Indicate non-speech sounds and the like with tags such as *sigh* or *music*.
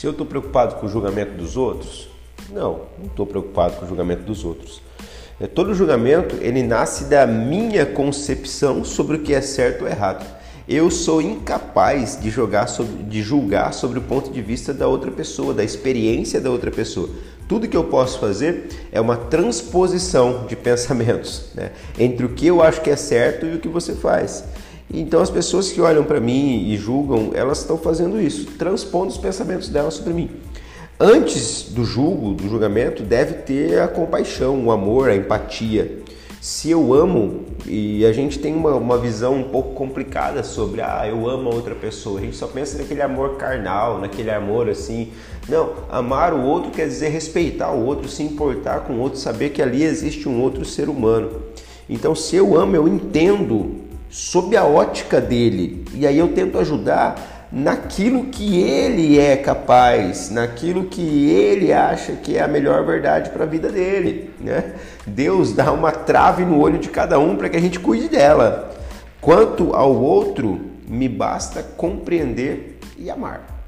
Se eu estou preocupado com o julgamento dos outros, não, não estou preocupado com o julgamento dos outros. É, todo julgamento ele nasce da minha concepção sobre o que é certo ou errado. Eu sou incapaz de, jogar sobre, de julgar sobre o ponto de vista da outra pessoa, da experiência da outra pessoa. Tudo que eu posso fazer é uma transposição de *laughs* pensamentos né? entre o que eu acho que é certo e o que você faz. Então as pessoas que olham para mim e julgam, elas estão fazendo isso, transpondo os pensamentos delas sobre mim. Antes do julgo, do julgamento, deve ter a compaixão, o amor, a empatia. Se eu amo, e a gente tem uma, uma visão um pouco complicada sobre, ah, eu amo a outra pessoa, a gente só pensa naquele amor carnal, naquele amor assim. Não, amar o outro quer dizer respeitar o outro, se importar com o outro, saber que ali existe um outro ser humano. Então, se eu amo, eu entendo sob a ótica dele, e aí eu tento ajudar naquilo que ele é capaz, naquilo que ele acha que é a melhor verdade para a vida dele. Né? Deus dá uma trave no olho de cada um para que a gente cuide dela. Quanto ao outro, me basta compreender e amar.